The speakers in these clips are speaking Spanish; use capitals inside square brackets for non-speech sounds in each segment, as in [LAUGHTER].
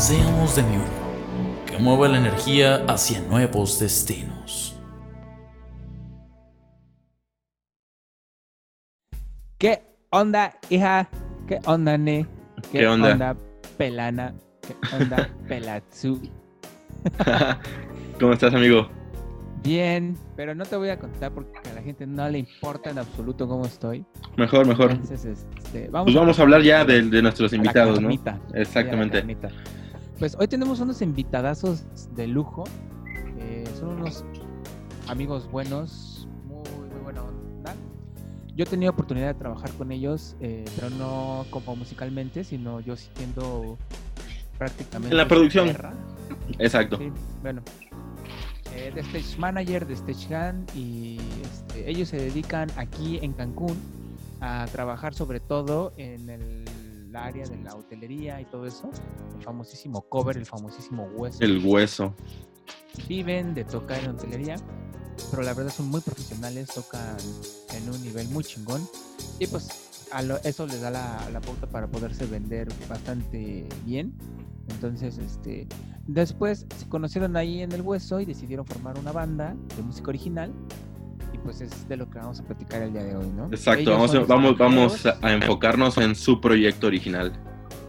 Seamos de mi uno, que mueva la energía hacia nuevos destinos. ¿Qué onda, hija? ¿Qué onda, ne? ¿Qué onda? pelana? ¿Qué onda, [LAUGHS] pelatsu? ¿Cómo estás, amigo? Bien, pero no te voy a contar porque a la gente no le importa en absoluto cómo estoy. Mejor, mejor. Entonces, este, Pues vamos a hablar ya de, de nuestros invitados, ¿no? Exactamente. Pues hoy tenemos unos invitadazos de lujo. eh, son unos amigos buenos, muy, muy buena onda. Yo he tenido oportunidad de trabajar con ellos, eh, pero no como musicalmente, sino yo siendo prácticamente. En la producción. Exacto. Sí, bueno. Eh, de stage manager, de stage hand y este, ellos se dedican aquí en Cancún a trabajar sobre todo en el área de la hotelería y todo eso. El famosísimo cover, el famosísimo hueso. El hueso. Viven de tocar en hotelería, pero la verdad son muy profesionales, tocan en un nivel muy chingón y pues a lo- eso les da la, la pauta para poderse vender bastante bien. Entonces, este, después se conocieron ahí en el hueso y decidieron formar una banda de música original. Pues es de lo que vamos a platicar el día de hoy, ¿no? Exacto. Ellos Vamos, vamos, a enfocarnos en su proyecto original.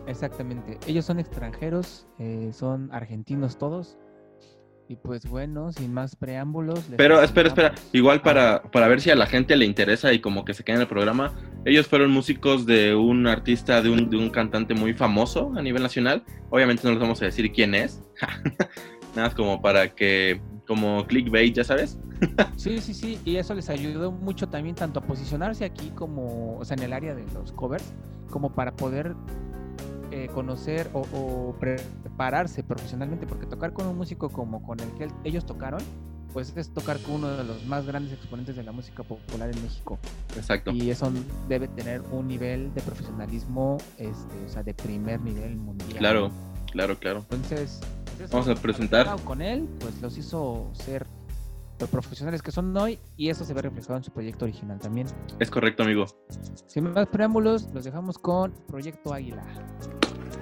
Exactamente. Ellos son extranjeros, eh, son argentinos todos. Y pues bueno, sin más preámbulos. Pero espera, espera. Igual para, para ver si a la gente le interesa y como que se queda en el programa. Ellos fueron músicos de un artista, de un, de un cantante muy famoso a nivel nacional. Obviamente no les vamos a decir quién es. [LAUGHS] Nada más como para que, como clickbait, ya sabes. Sí, sí, sí, y eso les ayudó mucho también tanto a posicionarse aquí como, o sea, en el área de los covers, como para poder eh, conocer o, o prepararse profesionalmente, porque tocar con un músico como con el que el- ellos tocaron, pues es tocar con uno de los más grandes exponentes de la música popular en México, Exacto. y eso debe tener un nivel de profesionalismo, este, o sea, de primer nivel mundial. Claro, claro, claro. Entonces, eso, Vamos a presentar. con él, pues los hizo ser los profesionales que son hoy y eso se ve reflejado en su proyecto original también. Es correcto, amigo. Sin más preámbulos, los dejamos con Proyecto Águila.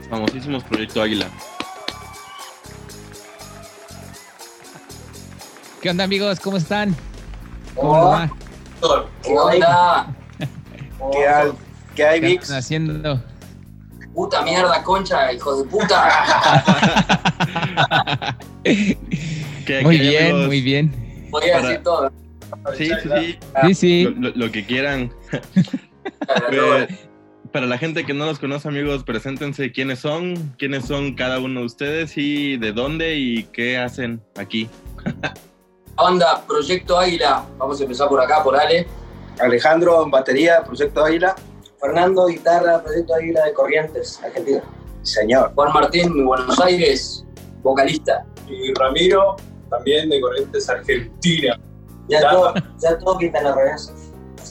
Famosísimos Proyecto Águila. ¿Qué onda amigos? ¿Cómo están? ¿Cómo Hola. va? ¿Qué onda? [LAUGHS] ¿Qué hay, ¿Qué hay, ¿Qué Vix? están haciendo? Puta mierda, concha, hijos de puta. [LAUGHS] [LAUGHS] ¿Qué- Muy bien, amigos? muy bien. Para- decir todo. Sí, sí, sí. Sí, sí. Lo, que quieran. [LAUGHS] Pero, para la gente que no los conoce, amigos, preséntense quiénes son, quiénes son cada uno de ustedes y de dónde y qué hacen aquí. [LAUGHS] Onda, Proyecto Águila. Vamos a empezar por acá, por Ale. Alejandro en batería, Proyecto Águila. Fernando, guitarra, Proyecto Águila de Corrientes, Argentina. Señor. Juan Martín, Buenos Aires, vocalista. y Ramiro, también de Corrientes, Argentina. Ya Ya. todo, ya todo quintanarroense.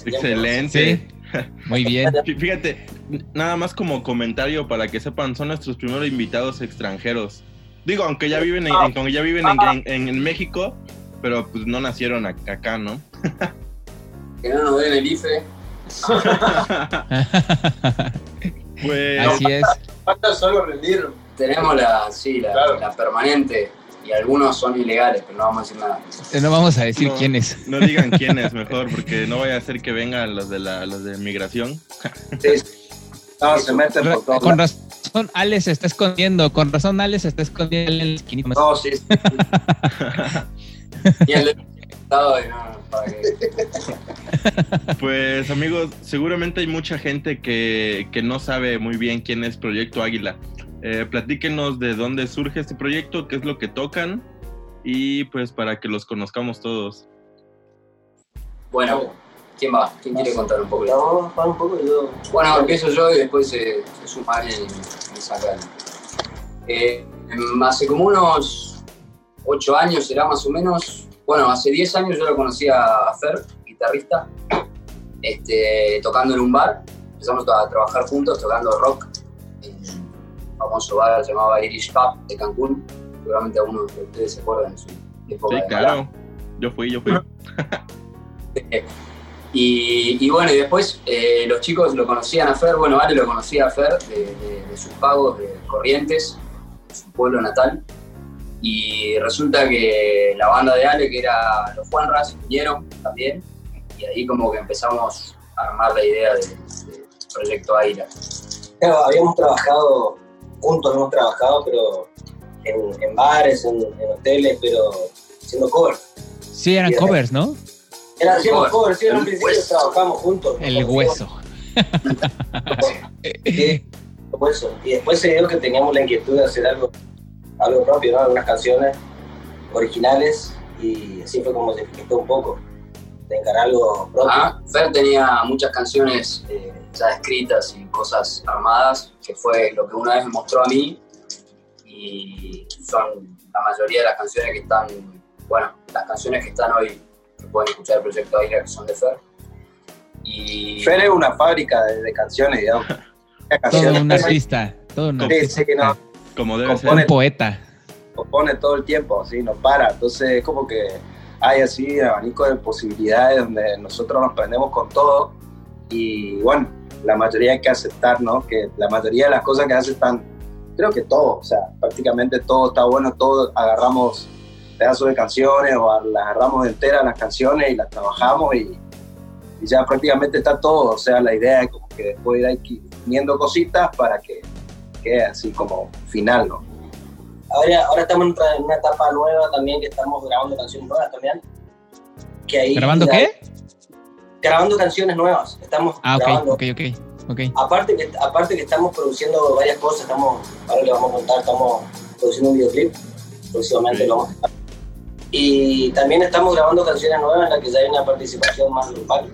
Excelente. [LAUGHS] Muy bien. Fí- Fíjate, nada más como comentario para que sepan, son nuestros primeros invitados extranjeros. Digo, aunque ya viven en, en- aunque ya viven en, en- en México, pero pues no nacieron ac- acá, ¿no? [LAUGHS] Que no nos den el IFE. [LAUGHS] Pues Así es. Falta solo rendir. Tenemos la, sí, la, Claro. la permanente. Y algunos son ilegales, pero no vamos a decir nada. No vamos a decir No. quién es. no digan quién es mejor, porque no vaya a ser que vengan los de la, los de migración. Sí, [LAUGHS] No, se meten por todos Con razón, Ale se está escondiendo. Con razón, Ale se está escondiendo en la esquinita. No, sí. sí. [LAUGHS] y el de no, Pues amigos, seguramente hay mucha gente que, que no sabe muy bien quién es Proyecto Águila. Eh, platíquenos de dónde surge este proyecto, qué es lo que tocan y pues para que los conozcamos todos. Bueno, ¿quién va? ¿Quién quiere contar un poco? la- Vamos a jugar un poco y yo. Bueno, empiezo yo y después se, se suma alguien y, y saca Eh, Hace como unos ocho años será más o menos. Bueno, hace 10 años yo lo conocí a Fer, guitarrista, este, tocando en un bar. Empezamos a trabajar juntos, tocando rock famoso bar llamado Irish Pub de Cancún. Seguramente algunos de ustedes se acuerdan de su época. Sí, de claro. Yo fui, yo fui. [LAUGHS] Y, y bueno, y después eh, los chicos lo conocían a Fer, bueno, Ale lo conocía a Fer de, de- de sus pagos de Corrientes, de su pueblo natal. Y resulta que la banda de Ale, que era los Juanras, vinieron también. Y ahí como que empezamos a armar la idea del proyecto Aira. Claro, habíamos trabajado, juntos hemos trabajado, pero en, en bares, en, en hoteles, pero haciendo covers. Sí, eran covers, ¿no? Era haciendo Cover. covers, sí, en un El principio hueso. trabajamos juntos. El hueso. Sí, el hueso. Y después se dio que teníamos la inquietud de hacer algo, algo propio, ¿no? Algunas canciones originales y así fue como se gestó un poco, de encarar algo propio. Ah, Fer tenía muchas canciones eh, ya escritas y cosas armadas, que fue lo que una vez me mostró a mí. Y son la mayoría de las canciones que están, bueno, las canciones que están hoy, que pueden escuchar el proyecto Aira, que son de Fer. Y Fer es una fábrica de, de canciones, digamos. Una [LAUGHS] Todo un artista. Todo un artista. sí, que no, Como debe Compone- Un poeta. compone todo el tiempo, así, no para. Entonces es como que hay así un abanico de posibilidades donde nosotros nos prendemos con todo y bueno, la mayoría hay que aceptar, ¿no? Que la mayoría de las cosas que hace están, creo que todo, o sea, prácticamente todo está bueno, todo agarramos pedazos de canciones o las agarramos enteras las canciones y las trabajamos y, y ya prácticamente está todo, o sea, la idea es como que después ir ahí poniendo cositas para que quede así como final, ¿no? Ahora, ahora estamos en una etapa nueva también, que estamos grabando canciones nuevas también. Que ahí, ¿Grabando ya- qué? Grabando canciones nuevas. Estamos Ah, ok, grabando. ok, ok. ok. Aparte que, aparte que estamos produciendo varias cosas, estamos, ahora le vamos a contar, estamos produciendo un videoclip, próximamente lo vamos a estar. Y también estamos grabando canciones nuevas en las que ya hay una participación más grupal.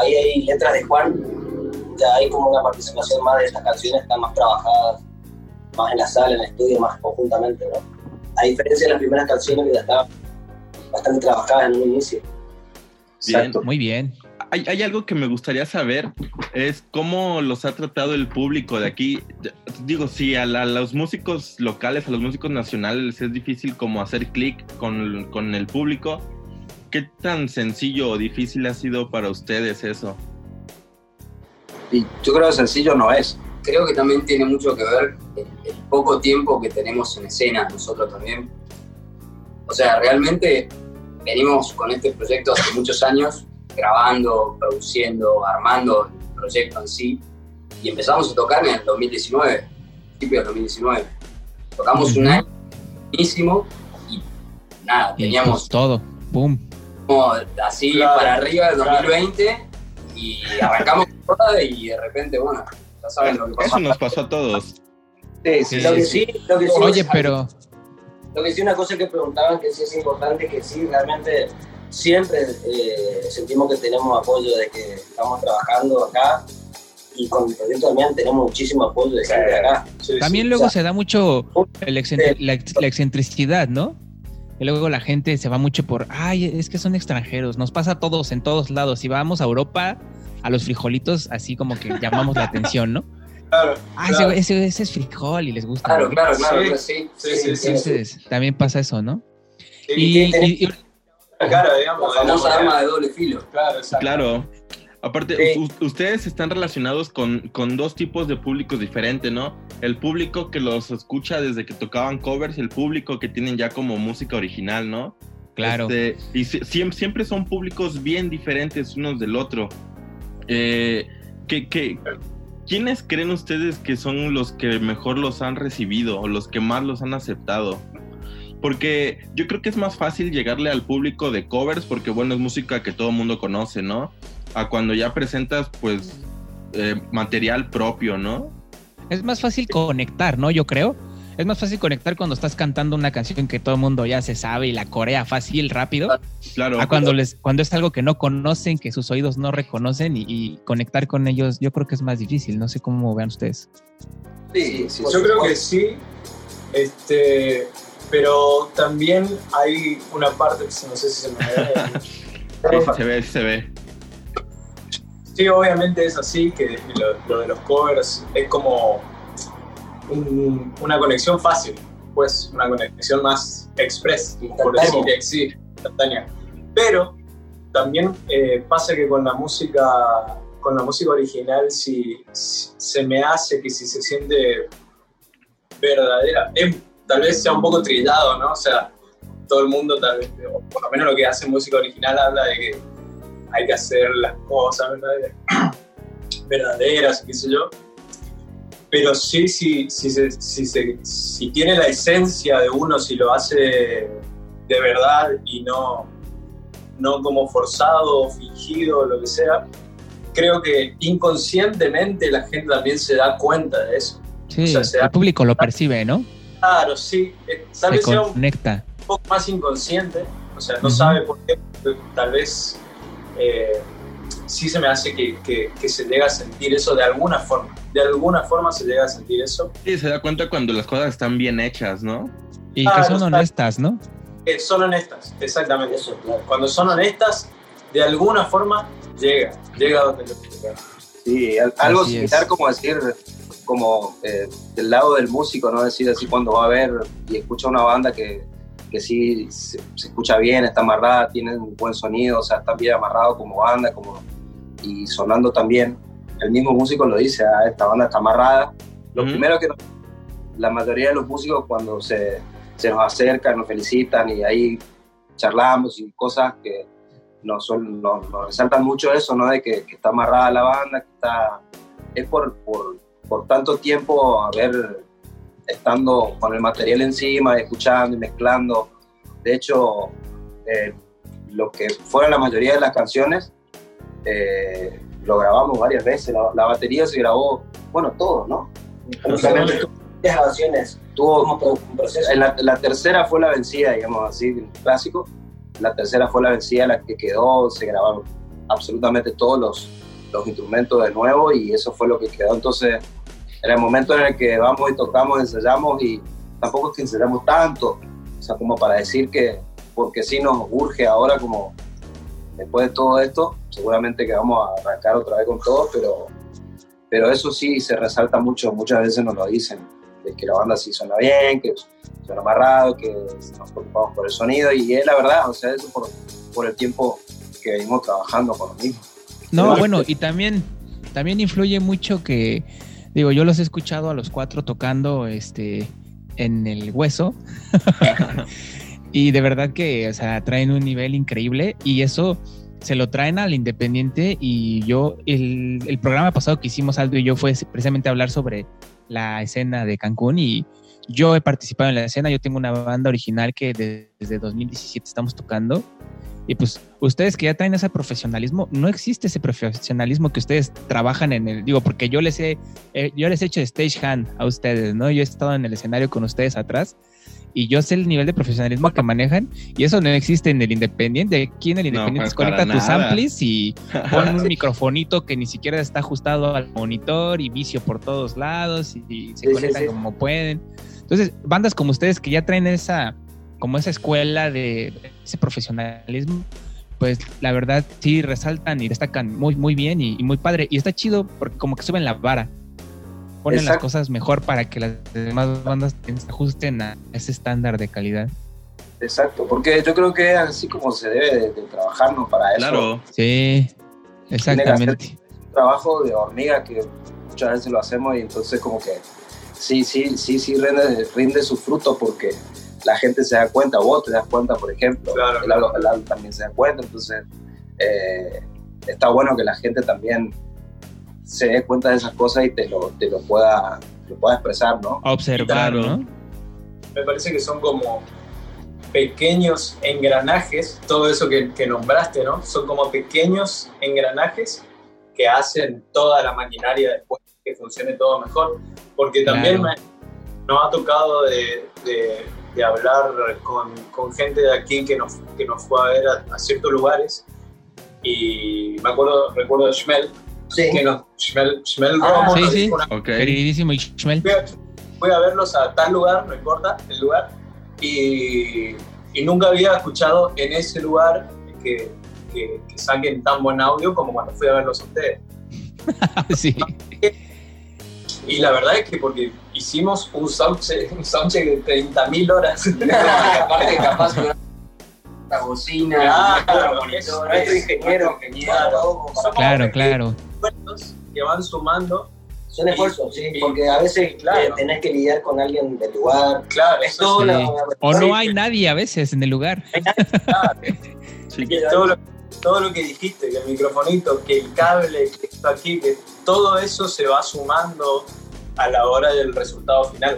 Ahí hay letras de Juan, ya hay como una participación más de estas canciones, están más trabajadas, más en la sala, en el estudio, más conjuntamente, ¿no? A diferencia de las primeras canciones que ya estaban bastante trabajadas en un inicio. Bien. Exacto. Muy bien. Hay, hay algo que me gustaría saber, es cómo los ha tratado el público de aquí. Digo, si a, la- a los músicos locales, a los músicos nacionales les es difícil como hacer clic con, con el público, ¿qué tan sencillo o difícil ha sido para ustedes eso? Y yo creo que sencillo no es. creo que también tiene mucho que ver el, el poco tiempo que tenemos en escena nosotros también. O sea, realmente venimos con este proyecto hace muchos años, grabando, produciendo, armando el proyecto en sí, y empezamos a tocar en el 2019, principio del 2019. Tocamos un año buenísimo y nada, Y teníamos pues todo. Como así Claro, para arriba del claro. 2020 y arrancamos [LAUGHS] toda y de repente, bueno, ya saben lo que pasó. Eso nos pasó a todos. Sí, Sí, lo que sí, lo que sí Oye, es- pero Lo que sí, una cosa que preguntaban que sí es importante, que sí, realmente siempre eh, sentimos que tenemos apoyo de que estamos trabajando acá y con el proyecto también tenemos muchísimo apoyo de gente de acá. Sí, también sí. luego o sea, se da mucho el excentri- la, ex- la excentricidad, ¿no? Y luego la gente se va mucho por, ay, es que son extranjeros. Nos pasa a todos en todos lados. Si vamos a Europa, a los frijolitos, así como que llamamos la atención, ¿no? Claro, Ah, claro. ese, ese- ese es frijol y les gusta. Claro, claro, claro, Sí. claro, sí. Sí, sí, sí. Entonces, también pasa eso, ¿no? Sí, Y, y- y- la cara, digamos. La de famosa moneda. arma de doble filo. Claro, exacto. Claro. Aparte, Sí. ustedes están relacionados con, con dos tipos de públicos diferentes, ¿no? El público que los escucha desde que tocaban covers y el público que tienen ya como música original, ¿no? claro. Este, y si- siem- siempre son públicos bien diferentes unos del otro. Eh, ¿qué- qué- quiénes creen ustedes que son los que mejor los han recibido o los que más los han aceptado? Porque yo creo que es más fácil llegarle al público de covers porque, bueno, es música que todo el mundo conoce, ¿no? A cuando ya presentas, pues, eh, material propio, ¿no? Es más fácil conectar, ¿no? Yo creo. Es más fácil conectar cuando estás cantando una canción que todo el mundo ya se sabe y la corea fácil, rápido. Claro. A cuando les, cuando es algo que no conocen, que sus oídos no reconocen y, y conectar con ellos, yo creo que es más difícil. No sé cómo vean ustedes. Sí, sí, Yo creo que sí, Este, pero también hay una parte, no sé si se me ve. [LAUGHS] Sí, se ve, sí se ve. Sí, obviamente es así, que lo, lo de los covers es como un- una conexión fácil, pues una conexión más express, por decir que sí, instantánea. Pero también eh, pasa que con la música, con la música original, si, si se me hace que si se siente verdadera, es- tal vez sea un poco trillado, ¿no? O sea, todo el mundo tal vez, o por lo menos lo que hace música original habla de que hay que hacer las cosas verdaderas, [CLEARS THROAT] verdaderas qué sé yo. Pero sí, se- sí se- si tiene la esencia de uno, si lo hace de verdad y no, no como forzado o fingido o lo que sea, creo que inconscientemente la gente también se da cuenta de eso. Sí, O sea, se da- el público lo percibe, ¿no? Claro, sí, eh, tal Se vez sea un conecta. poco más inconsciente, o sea, no sabe por qué, tal vez eh, sí se me hace que, que- que se llega a sentir eso de alguna forma, de alguna forma se llega a sentir eso, Sí, se da cuenta cuando las cosas están bien hechas, ¿no? Y Ah, que son está- honestas, ¿no? que son honestas, exactamente. Eso, claro. Cuando son honestas, de alguna forma llega, llega donde lo. Sí, al- algo Así similar es. como decir, como eh, del lado del músico, ¿no? Decir así cuando va a ver y escucha una banda que, que sí se, se escucha bien, está amarrada, tiene un buen sonido, o sea, está bien amarrado como banda, como y sonando también. El mismo músico lo dice, ah, esta banda está amarrada. Lo primero que nos- la mayoría de los músicos cuando se, se nos acercan, nos felicitan y ahí charlamos y cosas que nos, son- nos, nos resaltan mucho eso, ¿no? De que, que está amarrada la banda, que está... Es por, por, por tanto tiempo haber estando con el material encima, escuchando y mezclando. De hecho, eh, lo que fueron la mayoría de las canciones, eh, lo grabamos varias veces. La, la batería se grabó, bueno, todo, ¿no? Las grabaciones, tuvo un proceso. la, la tercera fue la vencida, digamos así, clásico. La tercera fue la vencida, la que quedó, se grabaron absolutamente todos los, los instrumentos de nuevo y eso fue lo que quedó. Entonces, era el momento en el que vamos y tocamos, ensayamos y tampoco es que ensayamos tanto, o sea, como para decir que, porque sí nos urge ahora como después de todo esto, seguramente que vamos a arrancar otra vez con todo, pero, pero eso sí se resalta mucho, muchas veces nos lo dicen, de que la banda sí suena bien, que suena amarrado, que nos preocupamos por el sonido y es la verdad, o sea, eso por, por el tiempo que venimos trabajando con lo mismo. No, bueno, y también, también influye mucho que, digo, yo los he escuchado a los cuatro tocando este en el hueso. [LAUGHS] y de verdad que, o sea, traen un nivel increíble y eso se lo traen al Independiente y yo, el, el programa pasado que hicimos Aldo y yo fue precisamente hablar sobre la escena de Cancún y yo he participado en la escena, yo tengo una banda original que de- desde 2017 estamos tocando y pues ustedes que ya traen ese profesionalismo, no existe ese profesionalismo que ustedes trabajan en el, digo, porque yo les he, eh, yo les he hecho stage hand a ustedes, ¿no? Yo he estado en el escenario con ustedes atrás y yo sé el nivel de profesionalismo que manejan y eso no existe en el Independiente. Aquí en el No, Independiente pues, conecta tus nada. amplis y [LAUGHS] pon un microfonito que ni siquiera está ajustado al monitor y vicio por todos lados y, y se Sí, sí, conectan sí. como pueden. Entonces, bandas como ustedes que ya traen esa, como esa escuela de ese profesionalismo, pues la verdad sí resaltan y destacan muy, muy bien y, y muy padre. Y está chido porque como que suben la vara. Ponen las cosas mejor para que las demás bandas se ajusten a ese estándar de calidad. Exacto, porque yo creo que es así como se debe de, de trabajar, ¿no? Para eso. Claro. Sí, exactamente. un trabajo de hormiga que muchas veces lo hacemos y entonces como que sí, sí, sí, sí rinde, rinde su fruto porque la gente se da cuenta, vos te das cuenta, por ejemplo, Claro. el el también se da cuenta, entonces eh, está bueno que la gente también se dé cuenta de esas cosas y te lo, te lo, pueda, te lo pueda expresar, ¿no? Observar, Claro. ¿no? Me parece que son como pequeños engranajes, todo eso que, que nombraste, ¿no? Son como pequeños engranajes que hacen toda la maquinaria después que funcione todo mejor. Porque también Claro. me- nos ha tocado de, de- de hablar con, con gente de aquí que nos, que nos fue a ver a, a ciertos lugares. Y me acuerdo, recuerdo de Schmel, Sí. que nos, Schmel, Schmel Ah, sí, sí. dijo una Ok. Queridísimo fui a, fui a verlos a tal lugar, no importa el lugar, y, y nunca había escuchado en ese lugar que, que, que saquen tan buen audio como cuando fui a verlos a ustedes. [LAUGHS] sí. Y la verdad es que porque hicimos un soundcheck, un soundcheck de 30.000 horas. [LAUGHS] Aparte, capaz una bocina, Claro, ingeniero, Claro, somos Claro, claro. Esfuerzos que van sumando. Son esfuerzos, sí, Y- porque a veces Claro. eh, tenés que lidiar con alguien del lugar. Claro, Es todo sí. una- O no hay nadie a veces en el lugar. [LAUGHS] Sí. todo lo, todo lo que dijiste, que el microfonito, que el cable, que esto aquí, que todo eso se va sumando a la hora del resultado final.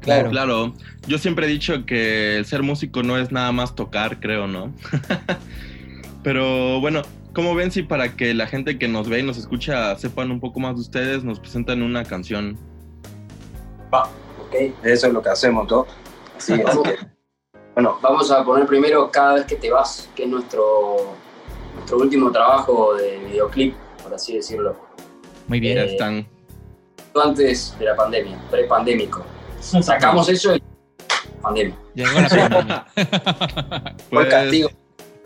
Claro. Claro, yo siempre he dicho que el ser músico no es nada más tocar, creo, ¿no? [LAUGHS] Pero bueno, ¿cómo ven si para que la gente que nos ve y nos escucha sepan un poco más de ustedes, nos presentan una canción? Ok. Eso es lo que hacemos, ¿no? Así es que, bueno, Vamos a poner primero Cada vez que te vas, que es nuestro, nuestro último trabajo de videoclip, por así decirlo. Muy bien. Eh, están. Antes de la pandemia, pre-pandémico. Sacamos eso y pandemia. Llegó la [LAUGHS] pandemia. fue el Pues, castigo.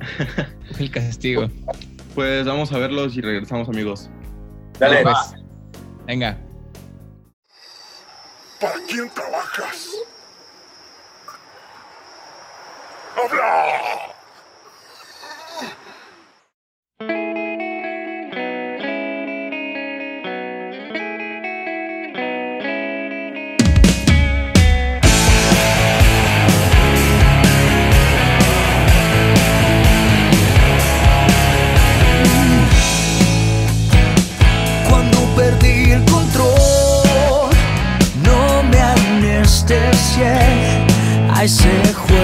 [LAUGHS] El castigo. Pues vamos a verlos y regresamos, amigos. Dale. Pues, venga. ¿Para quién trabajas? ¡Habla! 些爱谁会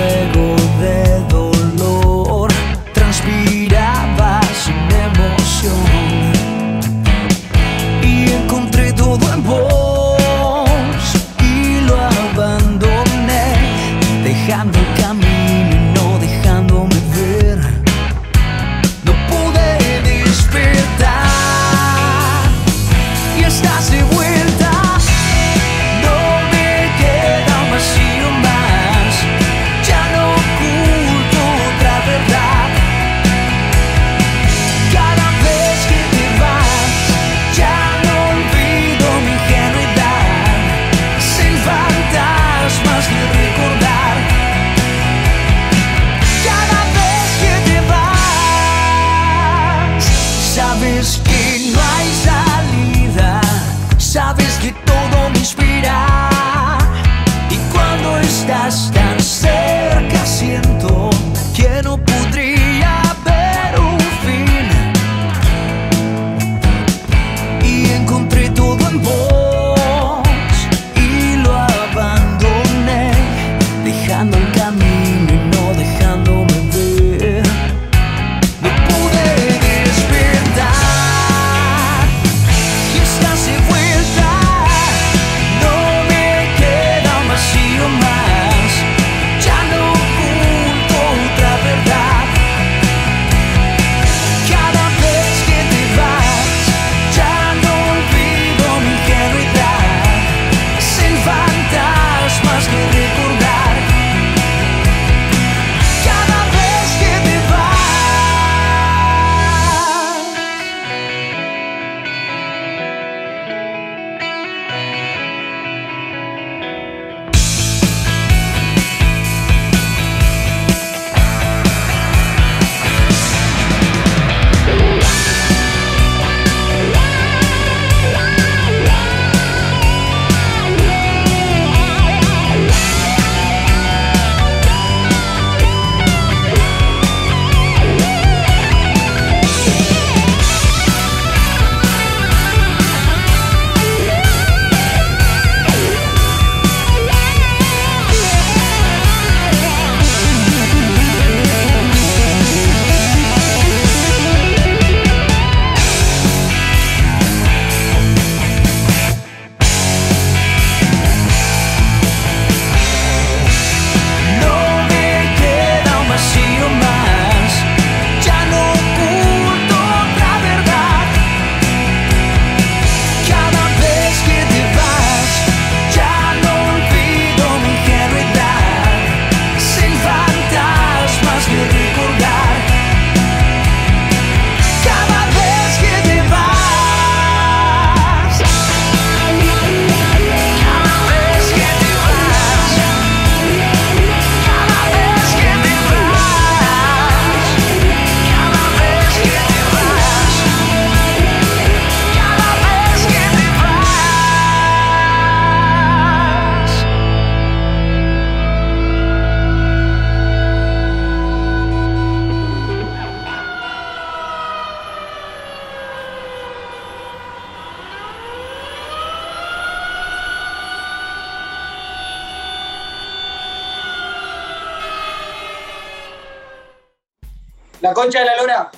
concha de la lora.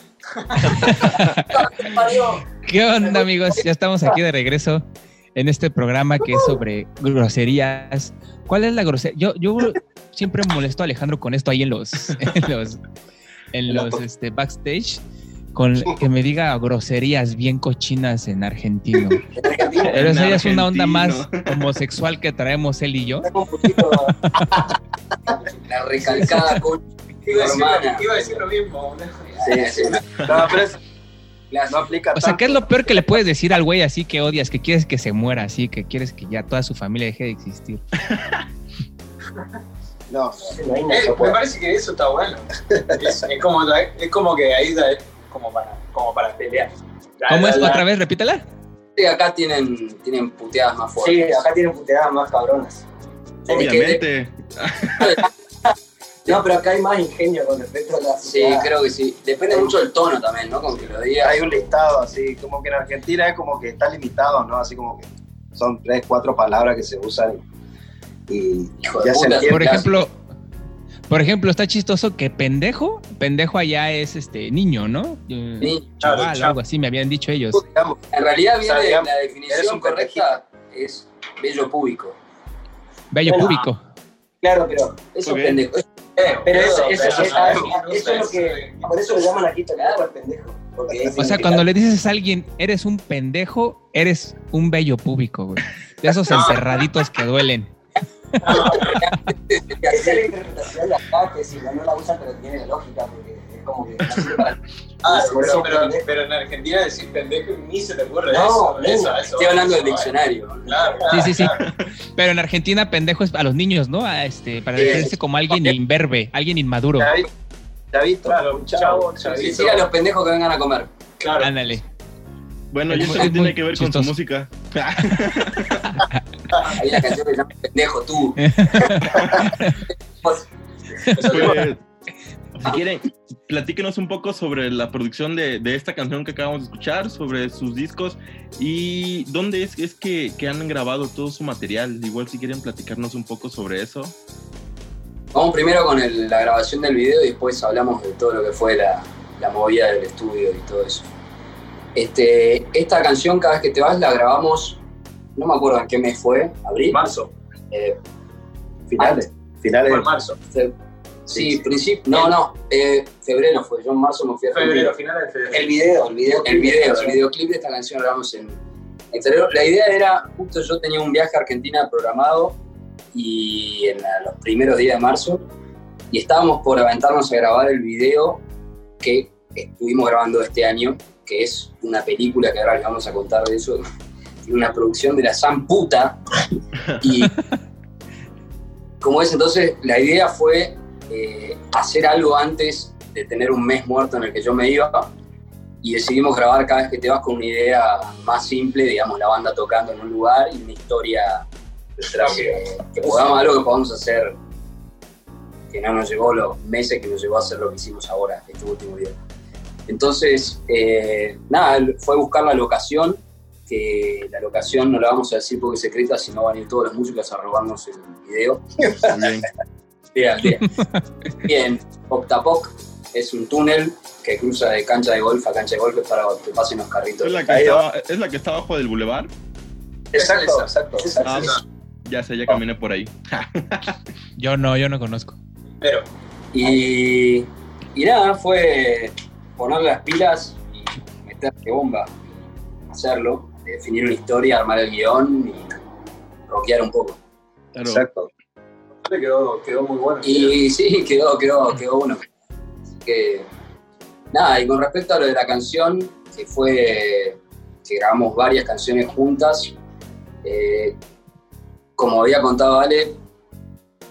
[LAUGHS] ¿Qué onda, amigos? Ya estamos aquí de regreso en este programa que es sobre groserías. ¿Cuál es la grosería? Yo, yo siempre molesto a Alejandro con esto ahí en los, en los, en los este, backstage, con que me diga groserías bien cochinas en argentino. [LAUGHS] Pero esa ya es una onda más homosexual que traemos él y yo. [LAUGHS] La recalcada con Iba a decir, hermana. iba a decir lo mismo. ¿no? Sí, sí. No, pero es- no aplica O sea, ¿qué es lo peor que le puedes decir al güey así que odias, que quieres que se muera así, que quieres que ya toda su familia deje de existir? [LAUGHS] No, No hay Eh, me parece que eso está bueno. Es, es como, es como que ahí da- es como para, como para pelear. La- ¿Cómo la- es? la- Otra vez, repítela. Sí, acá tienen, tienen puteadas más fuertes. Sí, acá tienen puteadas más cabronas. Obviamente. [LAUGHS] No, pero acá hay más ingenio con respecto a la Sí, creo que sí. Depende mucho del tono también, ¿no? Como que lo digas. hay un listado así, como que en Argentina es como que está limitado, ¿no? Así como que son tres, cuatro palabras que se usan y Hijo de ya se puta. entiende. Por ejemplo, por ejemplo, está chistoso que pendejo, pendejo allá es este niño, ¿no? Eh, Sí, Chaval, Chavo. algo así me habían dicho ellos. digamos, En realidad O sea, viene digamos, la definición correcta es bello público. Bello público. Claro, pero, Eso Ok. es pendejo. Es- Eh, pero eso, pero- eso, eso, eso es lo que. Por eso lo llaman aquí pendejo al pendejo. O sea, cuando le dices a alguien, eres un pendejo, eres un bello público, güey. De esos encerraditos que duelen. Esa [LAUGHS] es la interpretación de acá, que si no, no la usan, pero tiene lógica, porque como que. [LAUGHS] Ah, eso pero, pero, pendejo. pero en Argentina decir pendejo ni se te ocurre No, eso. no. eso, eso, Estoy hablando del diccionario. ¿no? Claro, Sí, sí, sí. claro. Pero en Argentina, pendejo es a los niños, ¿no? A este, para Sí. referirse como alguien imberbe, alguien inmaduro. Chavito, chavito, Claro, un chavo, Sí, sí, a los pendejos que vengan a comer. Claro. Ándale. Bueno, y Es eso es tiene que ver con su música. Hay una canción que se llama Pendejo tú. [LAUGHS] Pues, si quieren, platíquenos un poco sobre la producción de, de esta canción que acabamos de escuchar, sobre sus discos y dónde es, es que, que han grabado todo su material. Igual si quieren platicarnos un poco sobre eso. Vamos primero con el- la grabación del video y después hablamos de todo lo que fue la, la movida del estudio y todo eso. Este, esta canción, cada vez que te vas, la grabamos, no me acuerdo en qué mes fue, abril. Marzo. Eh, finales, finales. Fue marzo. Sí, principio, no, no, eh, febrero fue, yo en marzo me fui a Febrero, finales de febrero. El video, el video, el video, el videoclip de esta canción lo grabamos en, en febrero. La idea era, justo yo tenía un viaje a Argentina programado y en la- los primeros días de marzo y estábamos por aventarnos a grabar el video que estuvimos grabando este año, que es una película que ahora les vamos a contar de eso, una producción de la San Puta. Y [LAUGHS] como es entonces la idea fue eh, hacer algo antes de tener un mes muerto en el que yo me iba y decidimos grabar cada vez que te vas con una idea más simple, digamos, la banda tocando en un lugar y una historia detrás que, que podamos algo que podamos hacer que no nos llevó los meses que nos llevó a hacer lo que hicimos ahora, este último día. Entonces, eh, nada, fue buscar la locación, que la locación no la vamos a decir porque es secreta, si no van a ir todos los músicos a robarnos el video. Muy bien. [LAUGHS] Bien, Octapoc es un túnel que cruza de cancha de golf a cancha de golf para que pasen los carritos. ¿Es la que está, ¿es la que está abajo del bulevar? Exacto, exacto. Ah, ya sé, ya caminé por ahí. [LAUGHS] Yo no, yo no conozco. Pero, Y, y nada, fue poner las pilas y meterle bomba, hacerlo, definir una historia, armar el guion y rockear un poco. Claro. Exacto. Quedó, quedó muy bueno. Y sí, quedó, quedó, quedó bueno. Así que, nada, y con respecto a lo de la canción, que fue que grabamos varias canciones juntas, eh, como había contado Ale,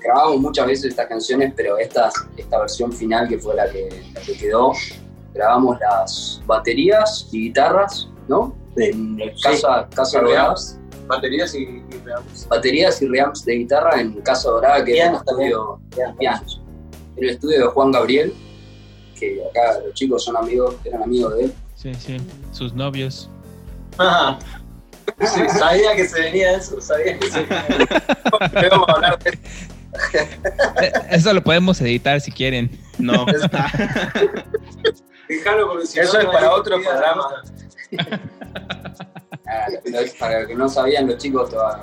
grabamos muchas veces estas canciones, pero esta, esta versión final que fue la que, la que quedó, grabamos las baterías y guitarras, ¿no? En Casa, casa reamps, baterías y, y reamps. Baterías y reamps de guitarra en Casa Dorada, que es el Pianos estudio, pianos. En el estudio de Juan Gabriel, que acá los chicos son amigos, eran amigos de él. Sí, sí. Sus novios. Ajá. Sí, sabía que se venía eso, sabía que se venía vamos a hablar de [LAUGHS] Eso lo podemos editar si quieren. No. Déjalo porque si Eso no, es no para otro vida programa. Ah, para los que no sabían, los chicos, toda-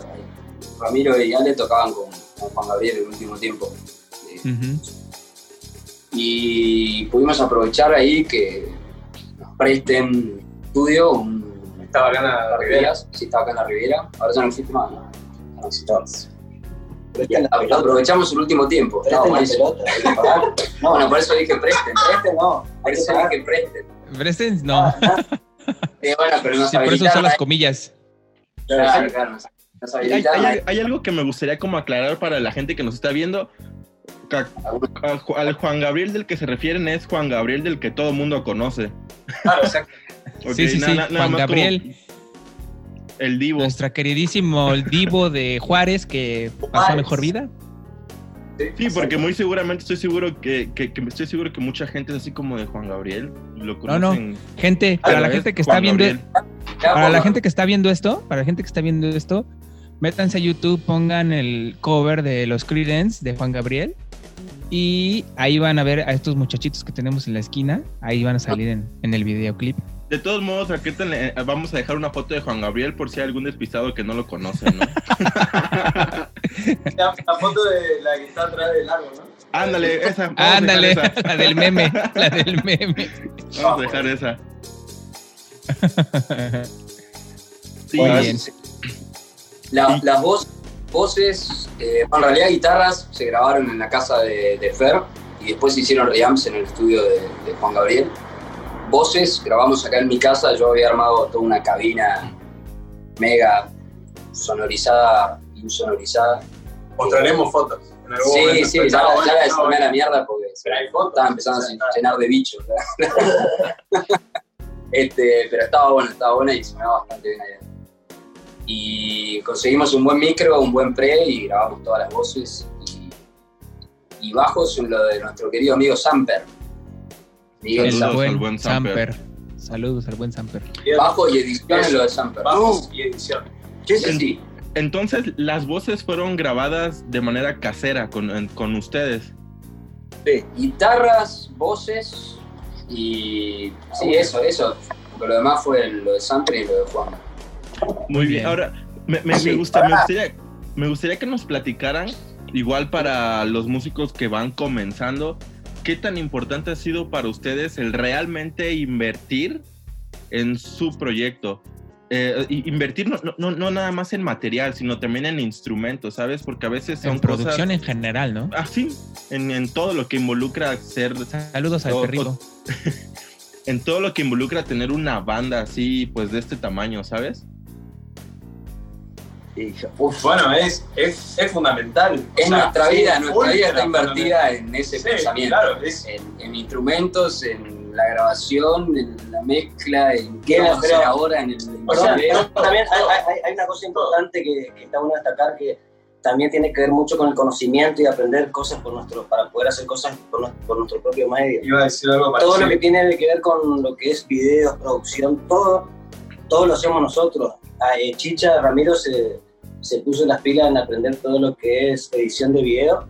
Ramiro y Ale tocaban con, con Juan Gabriel el último tiempo. Y pudimos aprovechar ahí que nos presten estudio un Estaba acá en la Riviera. Sí, estaba acá en la Riviera. Ahora ya no existe más. ¿no? No. Y a- aprovechamos el último tiempo. Estaba Presten la buenísimo. pelota, hay que pagar. [LAUGHS] No, bueno, por eso dije presten. Este no, Por eso dije presten. Presten, no. Eh, bueno, pero nos Sí, por eso son las comillas. Claro, claro, nos- nos Hay, algo que me gustaría como aclarar para la gente que nos está viendo. Al, Ju- al Juan Gabriel del que se refieren es Juan Gabriel del que todo mundo conoce. Claro, exacto. [LAUGHS] Ok, Sí, sí, na- sí, na- nada Juan Gabriel. El divo. Nuestra queridísimo el divo de Juárez que pasó Juárez. mejor vida. Sí, porque muy seguramente estoy seguro que, que, que estoy seguro que mucha gente es así como de Juan Gabriel. Lo No, no. conocen. Gente, para la gente que está Juan viendo, Gabriel. Para la gente que está viendo esto, para la gente que está viendo esto, métanse a YouTube, pongan el cover de los Creedence de Juan Gabriel y ahí van a ver a estos muchachitos que tenemos en la esquina, ahí van a salir en, en el videoclip. De todos modos, aquí te le- vamos a dejar una foto de Juan Gabriel por si hay algún despistado que no lo conoce, ¿no? [LAUGHS] La, la foto de la que está atrás del árbol, ¿no? Ándale, [LAUGHS] esa. Ándale, esa. [LAUGHS] la del meme, la del meme. Vamos a dejar esa. Sí, Muy bien. La- las voz- voces, eh, en realidad guitarras se grabaron en la casa de, de Fer y después se hicieron reamps en el estudio de, de Juan Gabriel. Voces grabamos acá en mi casa, yo había armado toda una cabina mega sonorizada, insonorizada. Mostraremos fotos. En algún Sí, momento. sí, ya, ya la a la mierda porque estaba empezando a llenar de bichos. [LAUGHS] este, pero estaba bueno, estaba buena y sonaba bastante bien allá. Y conseguimos un buen micro, un buen pre y grabamos todas las voces. Y, y bajos en lo de nuestro querido amigo Samper. Miguel El Saludos al buen Samper. Samper. Saludos al buen Samper. Bajo y edición lo de Samper. Bajos y edición. Sí, sí, sí. Entonces, las voces fueron grabadas de manera casera con, en- con ustedes. Guitarras, voces y. Sí, eso, eso. Porque lo demás fue lo de Samper y lo de Juan. Muy bien. bien. Ahora, me, me- Sí. me gusta, me, gustaría, me gustaría que nos platicaran, igual para los músicos que van comenzando, qué tan importante ha sido para ustedes el realmente invertir en su proyecto. Eh, invertir no, no- no, nada más en material, sino también en instrumentos, ¿sabes? Porque a veces son En producción cosas... en general, ¿no? Así, en, en todo lo que involucra ser Saludos al perrito. [LAUGHS] en todo lo que involucra tener una banda así, pues de este tamaño, ¿sabes? Y, Bueno, es, es, es fundamental. O Es sea, nuestra vida, nuestra vida está invertida en ese Sí, pensamiento. claro, es- En, en instrumentos, en la grabación, en la mezcla, en qué Bien, vamos a hacer pero- ahora en el O sea, video. pero también hay, hay- hay una cosa importante que, que está bueno destacar que también tiene que ver mucho con el conocimiento y aprender cosas por nuestro, para poder hacer cosas por, nues- por nuestro propio medio. Iba a decir algo Todo lo que tiene que ver con lo que es videos, producción, todo, todo lo hacemos nosotros. Ah, eh, Chicha Ramiro se, se puso las pilas en aprender todo lo que es edición de video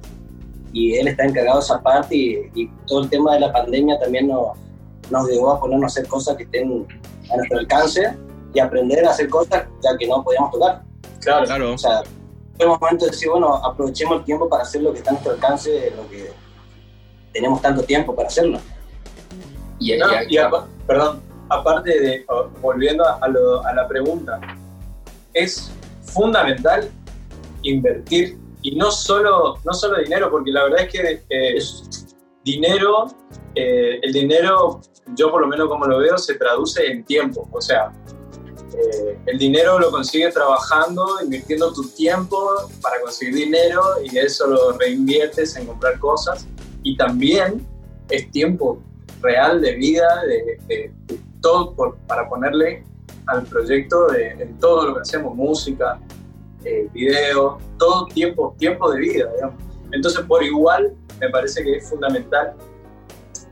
y él está encargado de esa parte y, y todo el tema de la pandemia también nos, nos llevó a ponernos a hacer cosas que estén a nuestro alcance y aprender a hacer cosas ya que no podíamos tocar. Claro. Claro. O sea, fue el momento de decir, bueno, aprovechemos el tiempo para hacer lo que está a nuestro alcance, lo que tenemos tanto tiempo para hacerlo. Y, No, y- y apa- perdón, aparte de, volviendo a, lo- a la pregunta, es fundamental invertir y no solo, no solo dinero, porque la verdad es que eh, dinero, eh, el dinero, yo por lo menos como lo veo, se traduce en tiempo. O sea, eh, el dinero lo consigues trabajando, invirtiendo tu tiempo para conseguir dinero y eso lo reinviertes en comprar cosas. Y también es tiempo real de vida, de, todo para ponerle al proyecto de, en todo lo que hacemos, música, eh, video, todo tiempo, tiempo de vida, digamos. Entonces, por igual, me parece que es fundamental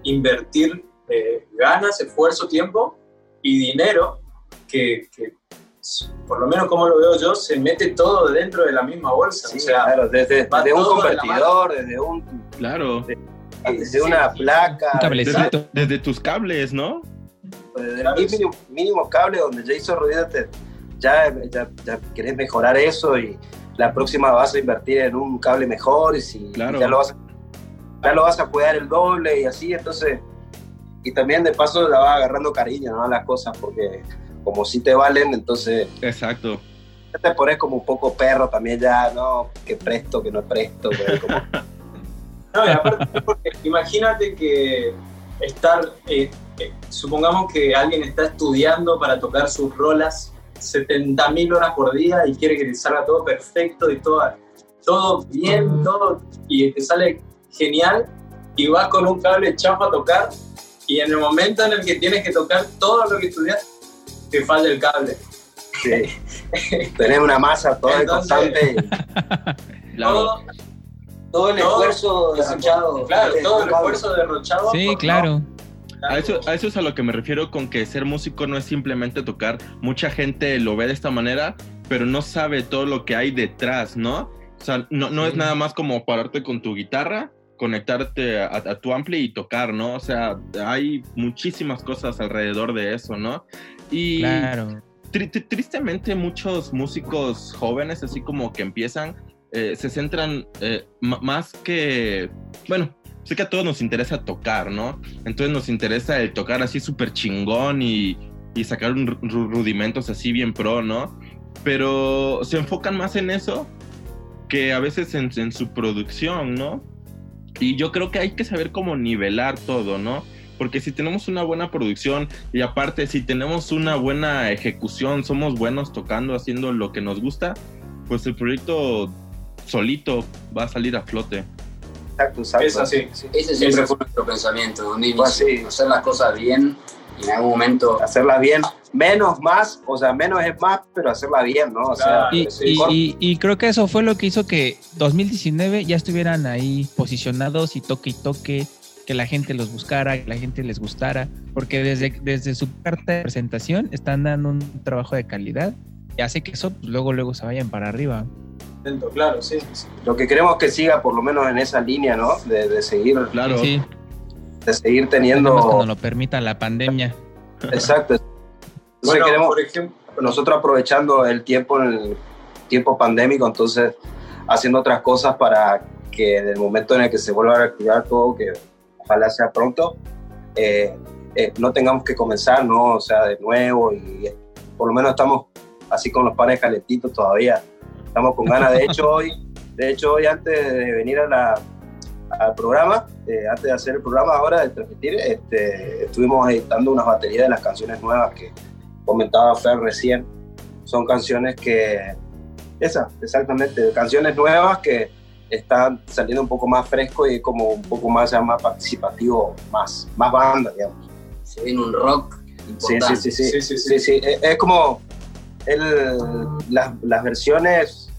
invertir eh, ganas, esfuerzo, tiempo y dinero que, que, por lo menos como lo veo yo, se mete todo dentro de la misma bolsa. sí, o sea, claro, desde, desde un de convertidor, desde un... Claro. desde una placa, Un. Desde, desde tus cables, ¿no? Desde el mínimo, mínimo cable donde ya hizo ruido, te- ya, ya, ya querés mejorar eso y la próxima vas a invertir en un cable mejor y si Claro. ya, lo vas a, ya lo vas a cuidar el doble y así, entonces, y también de paso la vas agarrando cariño ¿no? a las cosas porque como si te valen, entonces Exacto. ya te pones como un poco perro también ya, no, que presto, que no presto, como- [LAUGHS] No, y aparte, porque imagínate que estar, eh, supongamos que alguien está estudiando para tocar sus rolas 70.000 horas por día y quiere que te salga todo perfecto y todo, todo bien, todo, y te sale genial, y vas con un cable chafa a tocar, y en el momento en el que tienes que tocar todo lo que estudias, te falla el cable. sí. tenés una masa toda Entonces- constante. [LAUGHS] Todo, Todo el Todo- esfuerzo desechado. claro, todo el esfuerzo derrochado. Sí, claro. A eso, a eso es a lo que me refiero con que ser músico no es simplemente tocar. Mucha gente lo ve de esta manera, pero no sabe todo lo que hay detrás, ¿no? O sea, no, no es nada más como pararte con tu guitarra, conectarte a, a tu ampli y tocar, ¿no? O sea, hay muchísimas cosas alrededor de eso, ¿no? Y Claro. tri- tri- tristemente muchos músicos jóvenes, así como que empiezan, eh, se centran eh, más que, bueno, sé que a todos nos interesa tocar, ¿no? Entonces nos interesa el tocar así súper chingón y, y sacar un ru- rudimentos así bien pro, ¿no? Pero se enfocan más en eso que a veces en, en su producción, ¿no? Y yo creo que hay que saber cómo nivelar todo, ¿no? Porque si tenemos una buena producción y aparte si tenemos una buena ejecución, somos buenos tocando, haciendo lo que nos gusta, pues el proyecto solito va a salir a flote. Exacto, exacto. Es así. Sí. Ese siempre Eso fue nuestro pensamiento, un inicio, Pues sí. hacer las cosas bien y en algún momento hacerla bien. Menos, más, o sea, menos es más, pero hacerla bien, ¿no? O sea, Claro. Y, sí, y- por- y- y creo que eso fue lo que hizo que 2019 ya estuvieran ahí posicionados y toque y toque, que la gente los buscara, que la gente les gustara, porque desde, desde su carta de presentación están dando un trabajo de calidad y hace que eso pues, luego luego se vayan para arriba. Claro, sí. sí. lo que queremos que siga por lo menos en esa línea, ¿no? De, de seguir, Claro. Sí, de seguir más cuando teniendo. lo permita la pandemia. Exacto. Entonces Bueno, queremos, por ejemplo, nosotros aprovechando el tiempo, en el tiempo pandémico, entonces haciendo otras cosas para que en el momento en el que se vuelva a reactivar todo, que ojalá sea pronto, eh, eh, no tengamos que comenzar, ¿no? O sea, de nuevo y eh, por lo menos estamos así con los panes calentitos todavía. Estamos con ganas. De hecho, hoy, de hecho, hoy antes de venir a la, al programa, eh, antes de hacer el programa ahora, de transmitir, este, estuvimos editando unas baterías de las canciones nuevas que comentaba Fer recién. Son canciones que, esas, exactamente, canciones nuevas que están saliendo un poco más fresco y como un poco más, ya más participativo, más, más banda, digamos. se viene un rock Sí, sí, sí, sí, Sí, sí, sí, sí. Es, es como el, las, las versiones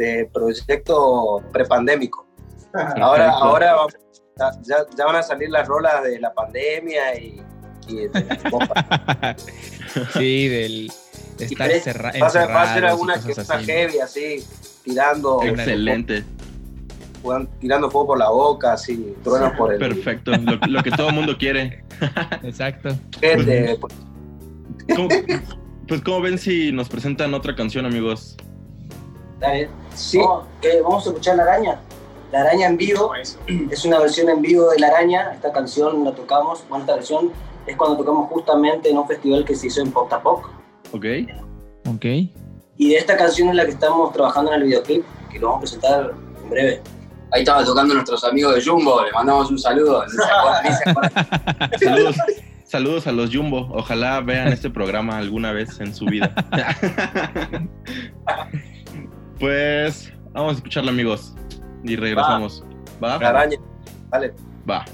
de proyecto prepandémico. Ahora, ahora ya, ya van a salir las rolas de la pandemia y, y de- [LAUGHS] sí, del de estar cerra- va a ser, va a ser alguna que está así. heavy así, tirando, Excelente. tirando fuego por la boca, así, truenos por el Perfecto. Lo, lo que todo el mundo quiere. [LAUGHS] Exacto. ojete, pues, ¿Cómo- pues, ¿cómo ven si nos presentan otra canción, amigos? Dale. Sí, Vamos, ¿qué? Vamos a escuchar La Araña. La Araña en vivo. [CLEARS THROAT] Es una versión en vivo de La Araña. Esta canción la tocamos. Bueno, esta versión es cuando tocamos justamente en un festival que se hizo en Potapoc. ¿Ok? Ok. Y de esta canción es la que estamos trabajando en el videoclip, que lo vamos a presentar en breve. Ahí estaba tocando nuestros amigos de Jumbo, le mandamos un saludo. [LAUGHS] [LAUGHS] Saludos, saludos a los Jumbo. Ojalá vean este programa alguna vez en su vida. [LAUGHS] pues vamos a escucharlo, amigos. Y regresamos. ¿Va? la araña. Dale. Va.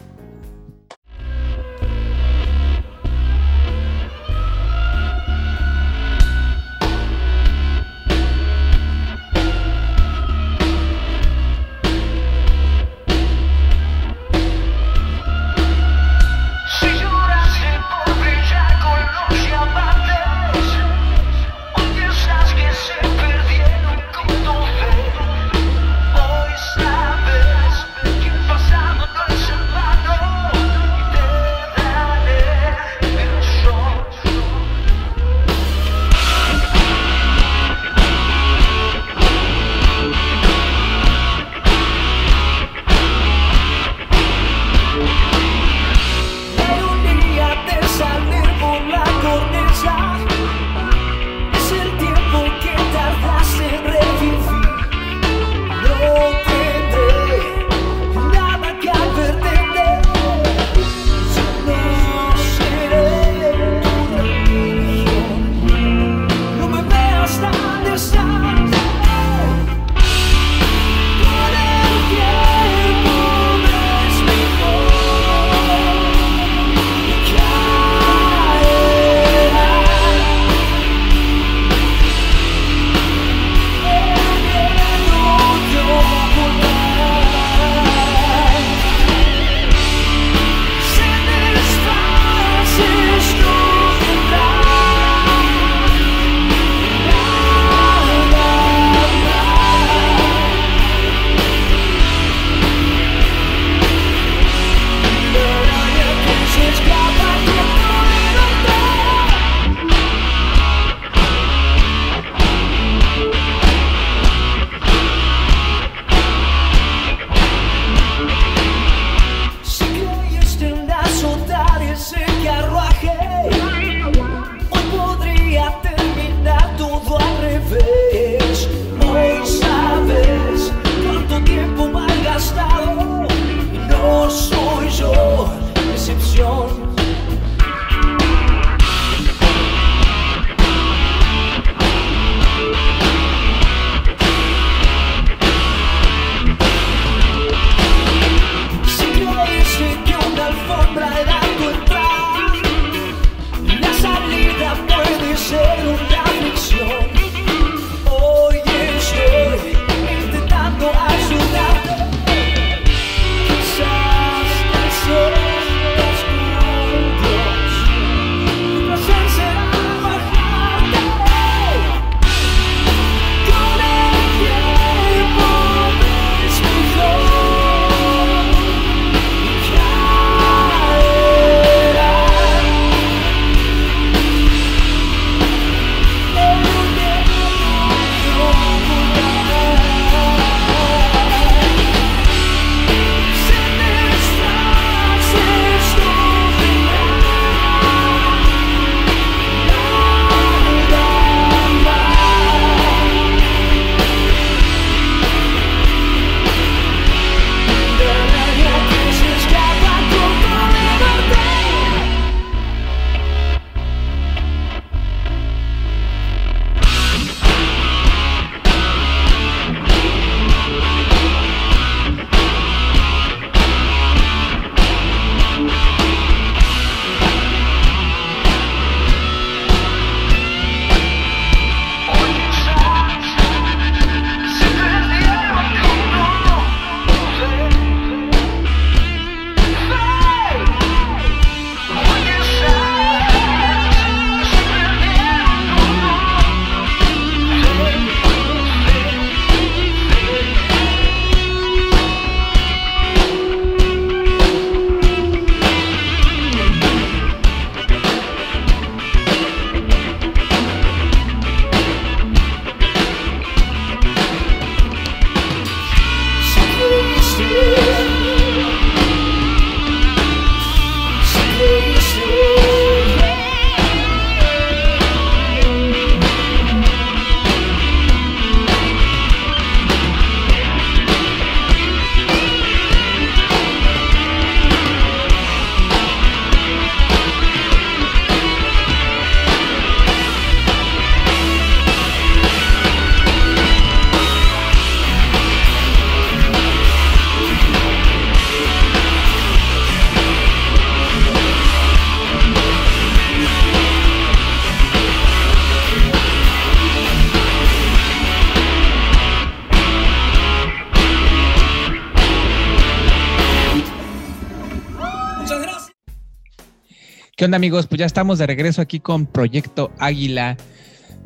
Onda amigos? Pues ya estamos de regreso aquí con Proyecto Águila.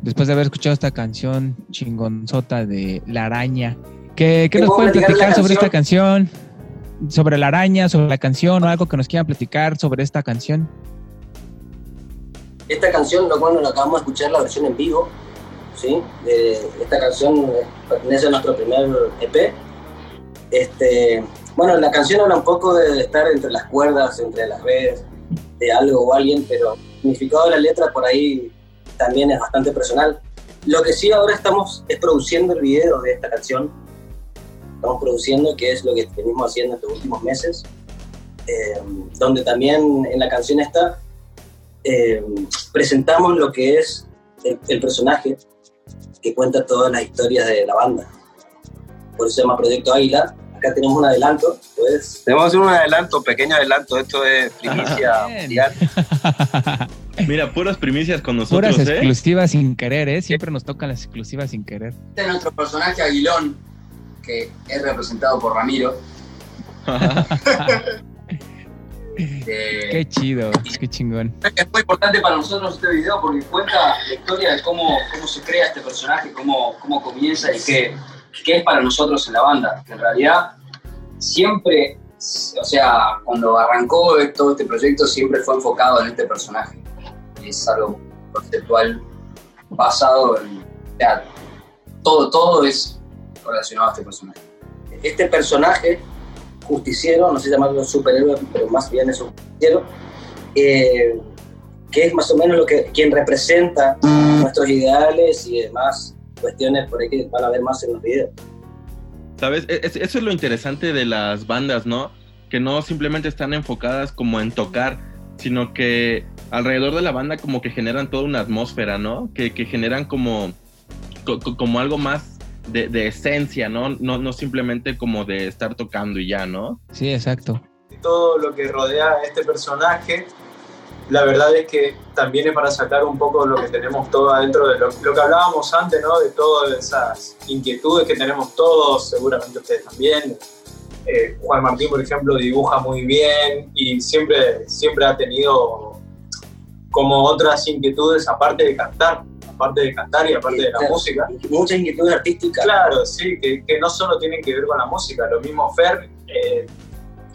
Después de haber escuchado esta canción chingonzota de La Araña. ¿Qué, qué ¿Te nos pueden platicar la sobre esta canción? Sobre La Araña, sobre la canción o algo que nos quieran platicar sobre esta canción. Esta canción, lo cual lo acabamos de escuchar la versión en vivo, ¿sí? Esta canción eh, pertenece a nuestro primer EP. Este, bueno, la canción habla un poco de estar entre las cuerdas, entre las redes, de algo o alguien, pero el significado de la letra por ahí también es bastante personal. Lo que sí ahora estamos es produciendo el video de esta canción. Estamos produciendo, que es lo que venimos haciendo estos últimos meses. eh, donde también en la canción esta eh, presentamos lo que es el, el personaje que cuenta todas las historias de la banda. Por eso se llama Proyecto Águila. Acá tenemos un adelanto, pues. Debemos hacer un adelanto, pequeño adelanto. Esto es primicia mundial. [LAUGHS] Mira, puras primicias con nosotros, Puras ¿eh? exclusivas sin querer, ¿eh? Siempre nos tocan las exclusivas sin querer. Este es nuestro personaje Aguilón, que es representado por Ramiro. [LAUGHS] Eh, Qué chido, qué chingón. Es muy importante para nosotros este video porque cuenta la historia de cómo, cómo se crea este personaje, cómo, cómo comienza y qué, qué es para nosotros en la banda. Que en realidad siempre, o sea, cuando arrancó todo este proyecto siempre fue enfocado en este personaje. Es algo conceptual basado en... O sea, todo, todo es relacionado a este personaje. Este personaje, justiciero, no sé llamarlo superhéroe, pero más bien es un justiciero, eh, que es más o menos lo que quien representa nuestros ideales y demás cuestiones por ahí que van a ver más en los videos. ¿Sabes? E- es- eso es lo interesante de las bandas, ¿no? Que no simplemente están enfocadas como en tocar, sino que alrededor de la banda como que generan toda una atmósfera, ¿no? Que, que generan como, co- co- como algo más de, de esencia, ¿no? ¿no? No simplemente como de estar tocando y ya, ¿no? Sí, exacto. todo lo que rodea a este personaje, la verdad es que también es para sacar un poco lo que tenemos todo adentro de lo, lo que hablábamos antes, ¿no? De todas esas inquietudes que tenemos todos, seguramente ustedes también. Eh, Juan Martín, por ejemplo, dibuja muy bien y siempre, siempre ha tenido como otras inquietudes aparte de cantar, aparte de cantar y aparte de la Claro. música. Muchas inquietudes artísticas. Claro, sí, que, que no solo tienen que ver con la música. Lo mismo Fer eh,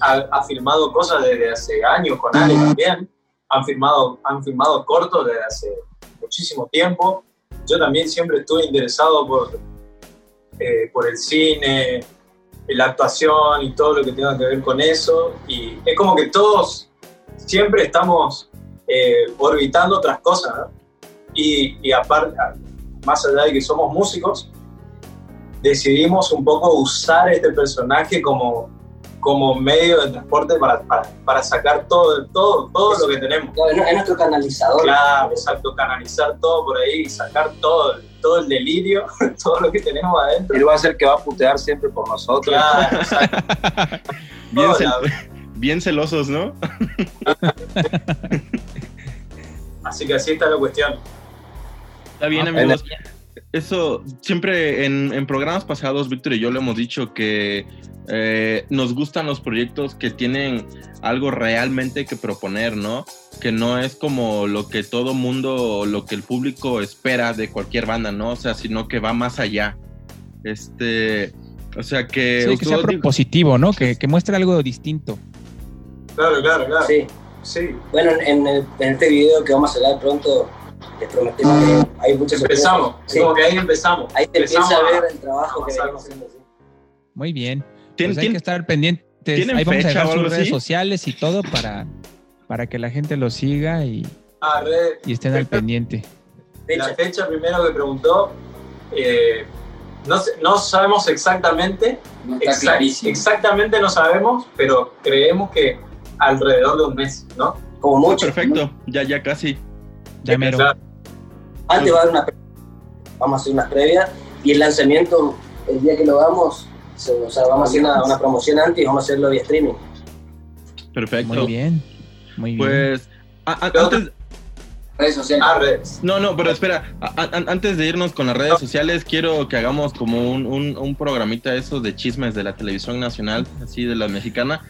ha, ha filmado cosas desde hace años con Ale también. Han filmado, han filmado cortos desde hace muchísimo tiempo. Yo también siempre estuve interesado por, eh, por el cine, la actuación y todo lo que tenga que ver con eso. Y es como que todos siempre estamos eh, orbitando otras cosas. ¿no? Y, y aparte, más allá de que somos músicos, decidimos un poco usar este personaje como, como medio de transporte para, para, para sacar todo, todo, todo lo que tenemos. Claro, es- es nuestro canalizador. Claro, exacto, canalizar todo por ahí y sacar todo, todo el delirio, [LAUGHS] todo lo que tenemos adentro. Él va a ser que va a putear siempre por nosotros. Claro, [LAUGHS] exacto. Bien, cel- bien celosos, ¿no? Así que así está la cuestión. Está bien, Ah, amigos. Eso, siempre en, en programas pasados, Víctor y yo le hemos dicho que eh, nos gustan los proyectos que tienen algo realmente que proponer, ¿no? Que no es como lo que todo mundo o lo que el público espera de cualquier banda, ¿no? O sea, sino que va más allá. Este, o sea que... Sí, que sea propositivo, ¿no? Que, que muestre algo distinto. Claro, claro, claro. Sí. Sí. Bueno, en, el- en este video que vamos a sacar pronto, les prometemos que hay muchas Empezamos. Sí. Como que ahí empezamos. Ahí te Empezamos empieza a a- ver el trabajo que venimos haciendo. sí. Muy bien. ¿Tien- Pues hay que estar pendientes. ¿tienen Ahí vamos a fecha dejar sus redes así? sociales y todo para, para que la gente lo siga y, Ah, re- y estén al pendiente. La Fecha. fecha primero que preguntó, eh, no, no sabemos exactamente, No está exact- clarísimo. exactamente no sabemos, pero creemos que alrededor de un mes, ¿no? Como mucho. Perfecto, ya, ya casi. Ya mero. Antes va a haber una pre- vamos a hacer unas previas y el lanzamiento, el día que lo hagamos, se- o sea, vamos a hacer una, una promoción antes y vamos a hacerlo vía streaming. Perfecto. Muy bien. Muy bien. Pues, a- a- Pero- antes, Redes sociales. Ah, redes. No, no, pero espera, a- a- antes de irnos con las redes sociales, quiero que hagamos como un, un, un programita eso de chismes de la televisión nacional, así de la mexicana.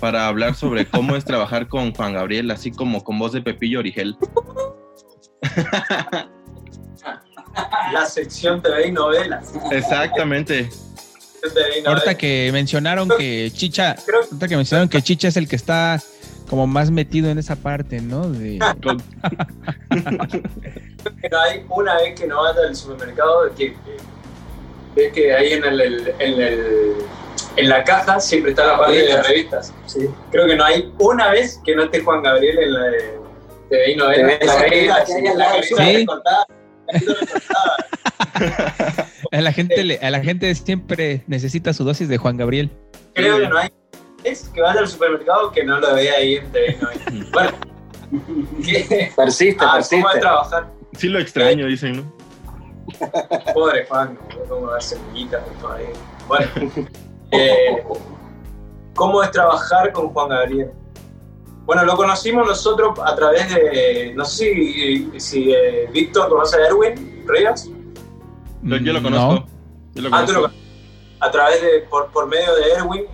para hablar sobre cómo es trabajar con Juan Gabriel, así como con voz de Pepillo Origel. [LAUGHS] La sección TV y novelas. Exactamente. Ahorita que mencionaron que Chicha, Creo ahorita que mencionaron que Chicha es el que está como más metido en esa parte, ¿no? De, [LAUGHS] no hay una vez que no vaya al supermercado que, que ves que ahí en el, el- en el- en la caja siempre está la parte de las revistas. Sí. Creo que no hay una vez que no esté Juan Gabriel en la de TV y novelas. TV, La la revista, sí, [LAUGHS] a la gente le- a la gente siempre necesita su dosis de Juan Gabriel. Creo que no hay es que vaya al supermercado que no lo vea ahí en TV y novelas. Bueno, ¿qué? [LAUGHS] Persiste, Ah, ¿cómo persiste. es trabajar? Sí lo extraño, dicen, ¿no? Pobre Juan, no cómo dar semillitas todavía. Bueno, eh, ¿cómo es trabajar con Juan Gabriel? Bueno, lo conocimos nosotros a través de, no sé si, si eh, Víctor conoce a Erwin Rivas, Yo, yo lo No. conozco. Yo lo Ah, tú lo conozco. a través de, por, por medio de Erwin,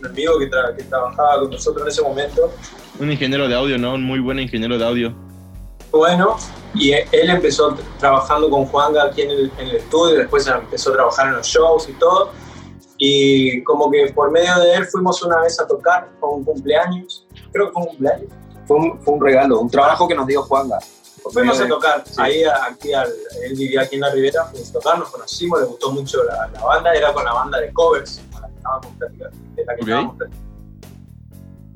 un amigo que, tra- que trabajaba con nosotros en ese momento, Un ingeniero de audio, ¿no? Un muy buen ingeniero de audio. bueno, y e- él empezó trabajando con Juanga aquí en el, en el estudio, después empezó a trabajar en los shows y todo, y como que por medio de él fuimos una vez a tocar con un cumpleaños, creo que fue un cumpleaños, Fue un, fue un regalo, un trabajo que nos dio Juanga. Por fuimos a tocar, sí. ahí aquí al, él vivía aquí en la Ribera, fuimos a tocar, nos conocimos, le gustó mucho la, la banda, era con la banda de covers, con la que estábamos platicando, de la que Ok. estábamos platicando.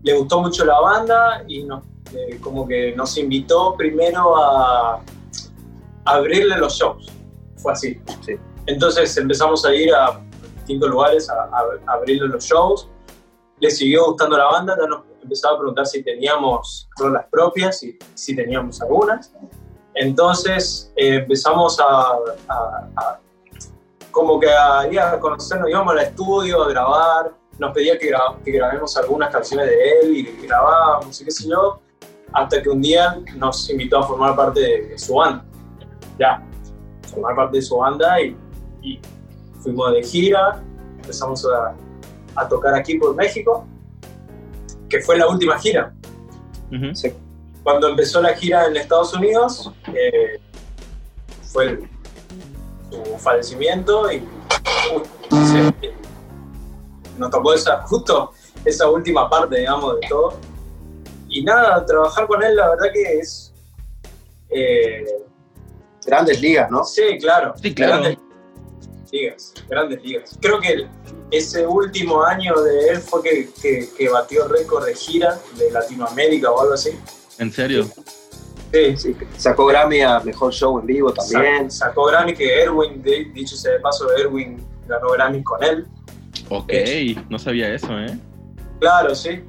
Le gustó mucho la banda y nos, eh, como que nos invitó primero a, a abrirle los shows, fue así. Sí. Entonces empezamos a ir a distintos lugares a, a- a abrirle los shows, le siguió gustando la banda, ya nos empezaba a preguntar si teníamos rolas propias y si teníamos algunas. Entonces eh, empezamos a, a- a- como que a, ir a conocernos, íbamos al estudio a grabar, nos pedía que, gra- que grabemos algunas canciones de él y grabábamos y qué sé yo, hasta que un día nos invitó a formar parte de, de su banda. Ya, formar parte de su banda y, y fuimos de gira, empezamos a, a tocar aquí por México, que fue la última gira. Cuando empezó la gira en Estados Unidos, eh, fue el- su fallecimiento y uh, se- nos tocó esa, justo esa última parte, digamos, de todo. Y nada, trabajar con él, la verdad que es... eh, Grandes ligas, ¿no? Sí, claro. Sí, claro. Grandes ligas, grandes ligas. Creo que ese último año de él fue que, que, que batió récord de gira de Latinoamérica o algo así. ¿En serio? Sí, Sí, sacó Grammy a Mejor Show en Vivo también. Sa- Sacó Grammy que Erwin, de- dicho sea de paso, Erwin ganó Grammy con él. Ok, no sabía eso, ¿eh? Claro, sí.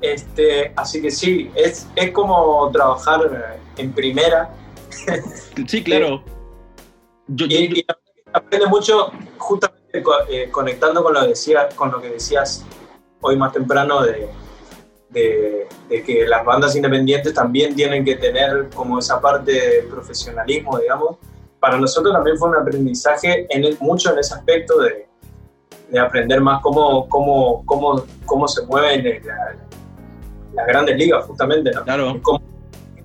Este, así que sí, es, es como trabajar en primera Sí, claro. [LAUGHS] Yo, yo- y, y aprende mucho justamente co- eh, conectando con lo, decía, con lo que decías hoy más temprano de, de- de que las bandas independientes también tienen que tener como esa parte de profesionalismo, digamos. Para nosotros también fue un aprendizaje en el- mucho en ese aspecto de, de aprender más cómo, cómo, cómo, cómo se mueven eh, la- las grandes ligas, justamente, ¿no? claro. cómo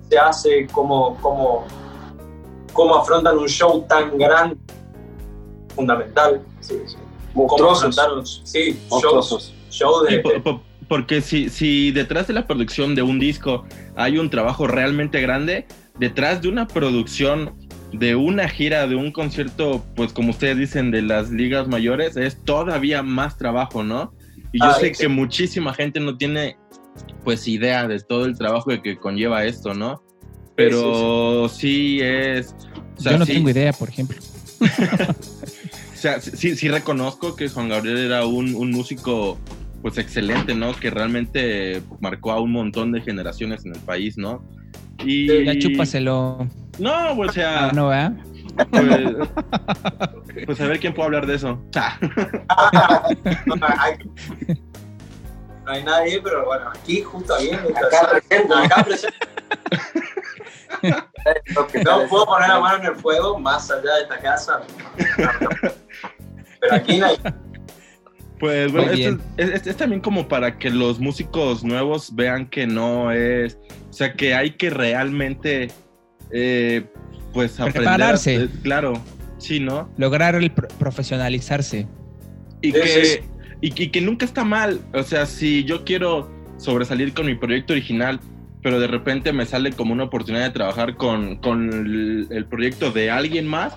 se hace, cómo, cómo, cómo afrontan un show tan grande, fundamental. Sí, sí. Monstruosos. sí, Monstruosos. show de, Sí, por- por- porque si, si detrás de la producción de un disco hay un trabajo realmente grande, detrás de una producción de una gira, de un concierto, pues como ustedes dicen, de las ligas mayores, es todavía más trabajo, ¿no? Y yo Ah, sé sí. que muchísima gente no tiene pues idea de todo el trabajo que conlleva esto, ¿no? Pero sí, es... o sea, Yo no sí- tengo idea, por ejemplo. [LAUGHS] o sea, sí, sí reconozco que Juan Gabriel era un, un músico pues excelente, ¿no? Que realmente marcó a un montón de generaciones en el país, ¿no? Y... Ya chúpaselo. No, o sea, Ah, no, ¿verdad? pues, pues a ver quién puede hablar de eso. Ah, no, [LAUGHS] hay, no hay nadie, pero bueno, aquí justo ahí. Acá presente. Acá presente. [LAUGHS] [LAUGHS] No puedo poner la mano en el fuego más allá de esta casa. Pero aquí no hay. Pues bueno, esto es, es- es también como para que los músicos nuevos vean que no es, o sea, que hay que realmente, eh, pues aprender. a- Prepararse. eh, claro, sí, ¿no? Lograr el pro- profesionalizarse. Y Sí, que, sí. Y, que nunca está mal, o sea, si yo quiero sobresalir con mi proyecto original, pero de repente me sale como una oportunidad de trabajar con, con el, el proyecto de alguien más,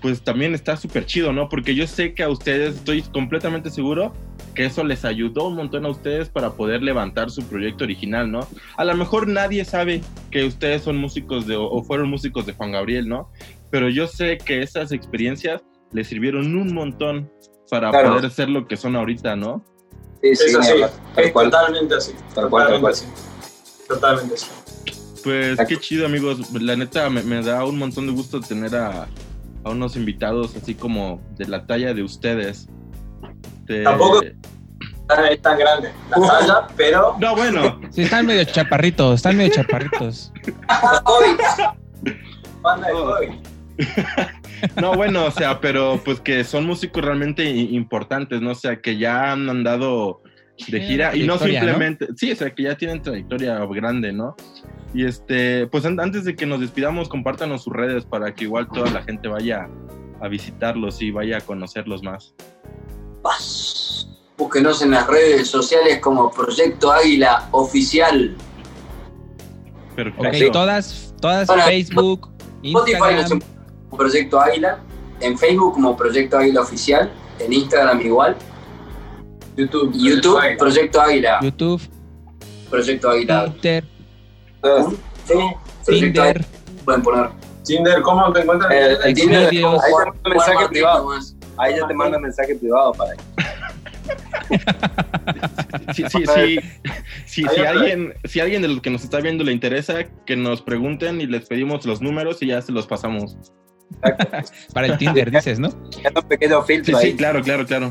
pues también está súper chido, ¿no? Porque yo sé que a ustedes, estoy completamente seguro que eso les ayudó un montón a ustedes para poder levantar su proyecto original, ¿no? A lo mejor nadie sabe que ustedes son músicos de, o fueron músicos de Juan Gabriel, ¿no? Pero yo sé que esas experiencias les sirvieron un montón para Claro. poder ser lo que son ahorita, ¿no? Sí, sí, Es así, tal es cual. totalmente así. Tal cual, tal totalmente cual. así. Totalmente. Pues Exacto. qué chido, amigos. La neta me, me da un montón de gusto tener a, a unos invitados así como de la talla de ustedes. De- Tampoco- Es tan grande la talla, pero No, bueno, Sí, están medio chaparritos, están medio chaparritos. [LAUGHS] no, bueno, o sea, pero pues que son músicos realmente importantes, ¿no? O sea, que ya han andado de gira y no ¿no? simplemente, sí, o sea, que ya tienen trayectoria grande, ¿no? Y este, pues an- antes de que nos despidamos, compártanos sus redes para que igual toda la gente vaya a visitarlos y vaya a conocerlos más. Búsquenos en las redes sociales como Proyecto Águila Oficial. Perfecto. Ok, todas, todas Hola. Facebook, Spotify nos Instagram. encuentra como Proyecto Águila. En Facebook como Proyecto Águila Oficial. En Instagram igual. YouTube. YouTube. Proyecto Águila. YouTube, Proyecto Águila. Twitter, Sí, Proyecto Tinder. Pueden poner. Tinder, ¿cómo te encuentran? Eh, el Tinder, ahí te manda mensaje privado. nomás. Ahí ya te manda mensaje privado para [LAUGHS] Sí, sí, sí. Sí, si, alguien, si alguien de los que nos está viendo le interesa, que nos pregunten y les pedimos los números y ya se los pasamos. [LAUGHS] Para el Tinder, dices, ¿no? un pequeño Sí, filtro sí, ahí. claro, claro, claro.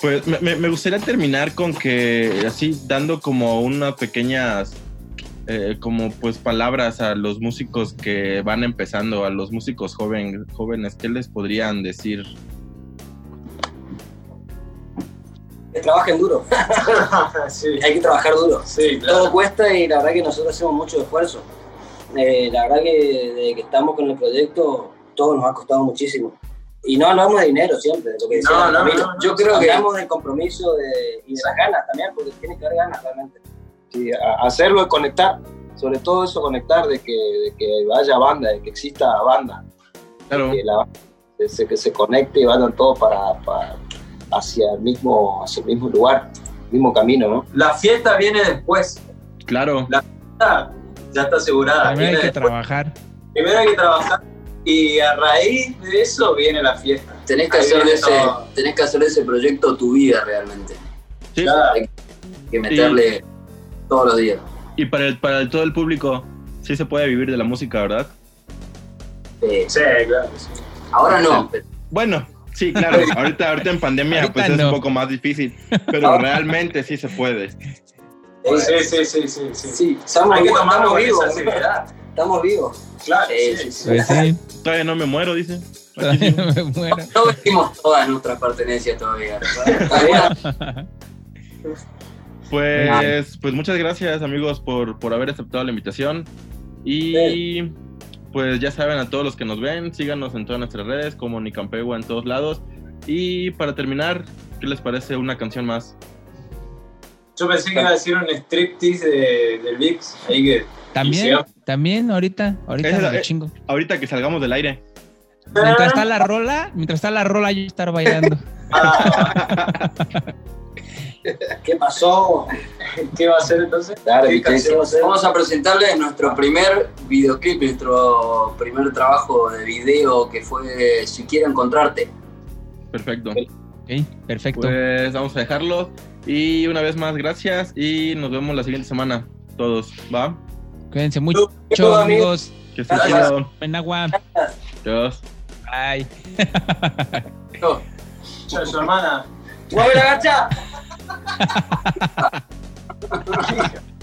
Pues me, gustaría terminar con que, así, dando como unas pequeñas, eh, como pues palabras a los músicos que van empezando, a los músicos joven, jóvenes, ¿qué les podrían decir? Que trabajen duro. [LAUGHS] sí, Hay que trabajar duro. sí, Todo cuesta y la verdad que nosotros hacemos mucho esfuerzo. Eh, la verdad que desde que estamos con el proyecto, todo nos ha costado muchísimo. Y no hablamos de dinero siempre, de lo que decía No, no, no, no. Yo creo que hablamos del compromiso de, y de las ganas también, porque tiene que haber ganas realmente. Sí, hacerlo y conectar. Sobre todo eso, conectar de que, de que haya banda, de que exista banda. Claro, Que, la, que se, que se conecte y vayan todos para, para- hacia, el mismo, hacia el mismo lugar, el mismo camino, ¿no? La fiesta viene después. claro. Ah, Ya está asegurada. Primero hay que después. trabajar. Primero hay que trabajar y a raíz de eso viene la fiesta. Tenés que, Ahí hacer de ese, todo. tenés que hacer de ese proyecto tu vida realmente. Sí. Claro. Hay que meterle todos los días. Y para, el, para el- todo el público, sí se puede vivir de la música, ¿verdad? Eh, Sí, claro. que sí. ahora no, pero Bueno, sí, claro. [LAUGHS] Ahorita, ahorita en pandemia Ahorita pues es un poco más difícil, pero realmente sí se puede. Sí, sí, sí, sí, sí. Sí, Hay que tomarlo con esa seriedad. Estamos vivos. Claro, Sí, sí, sí, sí. Sí. Todavía no me muero, dice. Todavía no me muero. no vendimos todas nuestras pertenencias todavía. [LAUGHS] Pues, pues muchas gracias amigos por, por haber aceptado la invitación. Y pues ya saben a todos los que nos ven, síganos en todas nuestras redes como Nicampegua en todos lados. Y para terminar, ¿qué les parece una canción más? Yo pensé que iba a decir un striptease de, del VIX. Ahí que. También, también, ahorita, ahorita Esa- me lo eh. chingo. Ahorita que salgamos del aire. Mientras está la rola, mientras está la rola, yo estar bailando. [LAUGHS] [LAUGHS] ¿Qué pasó? ¿Qué va a hacer entonces? Claro, ¿Qué y que- canción va a ser? Vamos a presentarles nuestro primer videoclip, nuestro primer trabajo de video que fue Si quiero encontrarte. Perfecto. Ok, perfecto. Pues vamos a dejarlo. Y una vez más, gracias. Y nos vemos la siguiente semana. Todos, ¿va? Cuídense mucho, amigos. Que chido. En agua. Adiós. Bye. Yo, su hermana. ¡Mueve la gacha! [LAUGHS]